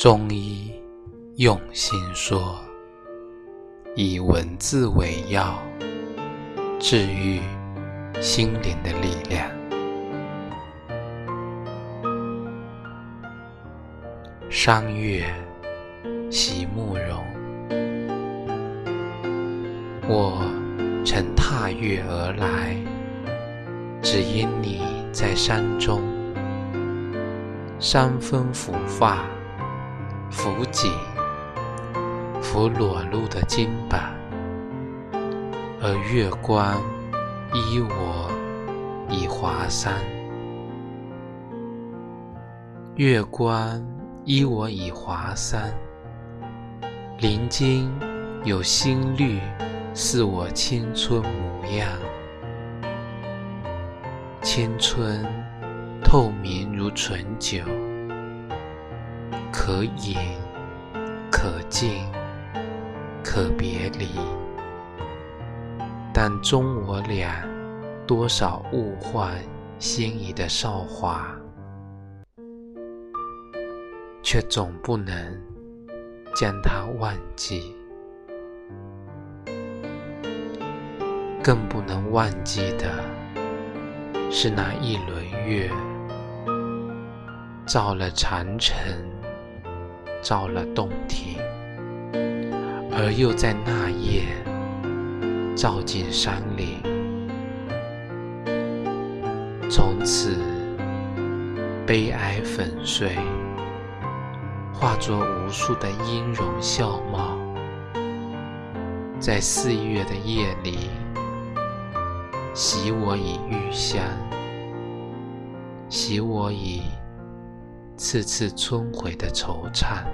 中医用心说，以文字为药，治愈心灵的力量。商月，席慕容，我曾踏月而来，只因你在山中，山风拂发。拂颈，拂裸露的肩膀，而月光依我以华山。月光依我以华山，林间有新绿，似我青春模样。青春透明如醇酒。可饮，可敬，可别离，但终我俩多少物换星移的韶华，却总不能将它忘记，更不能忘记的是那一轮月，照了长城。照了洞庭，而又在那夜照进山林。从此，悲哀粉碎，化作无数的音容笑貌，在四月的夜里，洗我以玉香，洗我以。次次春回的惆怅。